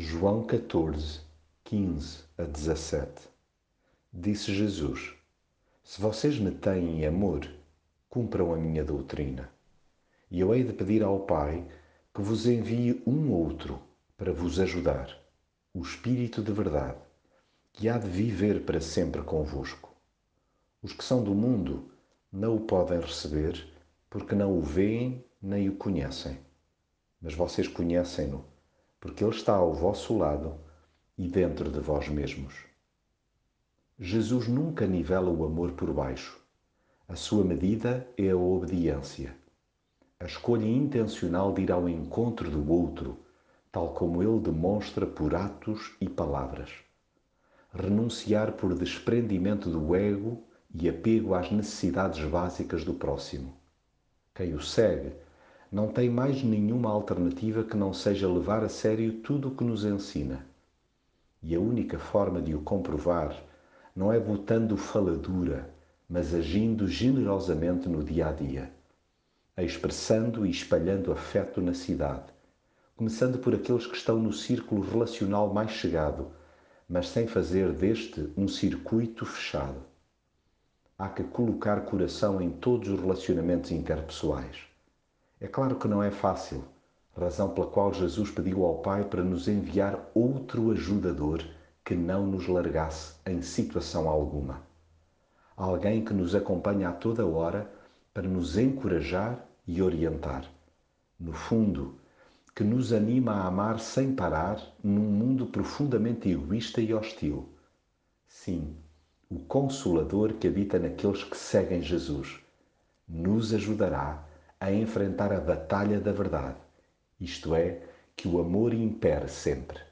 João 14, 15 a 17 Disse Jesus: Se vocês me têm amor, cumpram a minha doutrina. E eu hei de pedir ao Pai que vos envie um outro para vos ajudar, o Espírito de Verdade, que há de viver para sempre convosco. Os que são do mundo não o podem receber, porque não o veem nem o conhecem. Mas vocês conhecem-no porque Ele está ao vosso lado e dentro de vós mesmos. Jesus nunca nivela o amor por baixo. A sua medida é a obediência. A escolha intencional de ir ao encontro do outro, tal como ele demonstra por atos e palavras. Renunciar por desprendimento do ego e apego às necessidades básicas do próximo. Quem o segue não tem mais nenhuma alternativa que não seja levar a sério tudo o que nos ensina. E a única forma de o comprovar não é botando faladura, mas agindo generosamente no dia a dia, expressando e espalhando afeto na cidade, começando por aqueles que estão no círculo relacional mais chegado, mas sem fazer deste um circuito fechado. Há que colocar coração em todos os relacionamentos interpessoais é claro que não é fácil, razão pela qual Jesus pediu ao Pai para nos enviar outro ajudador que não nos largasse em situação alguma. Alguém que nos acompanha a toda hora para nos encorajar e orientar. No fundo, que nos anima a amar sem parar num mundo profundamente egoísta e hostil. Sim, o Consolador que habita naqueles que seguem Jesus nos ajudará a enfrentar a batalha da verdade, isto é, que o amor impere sempre.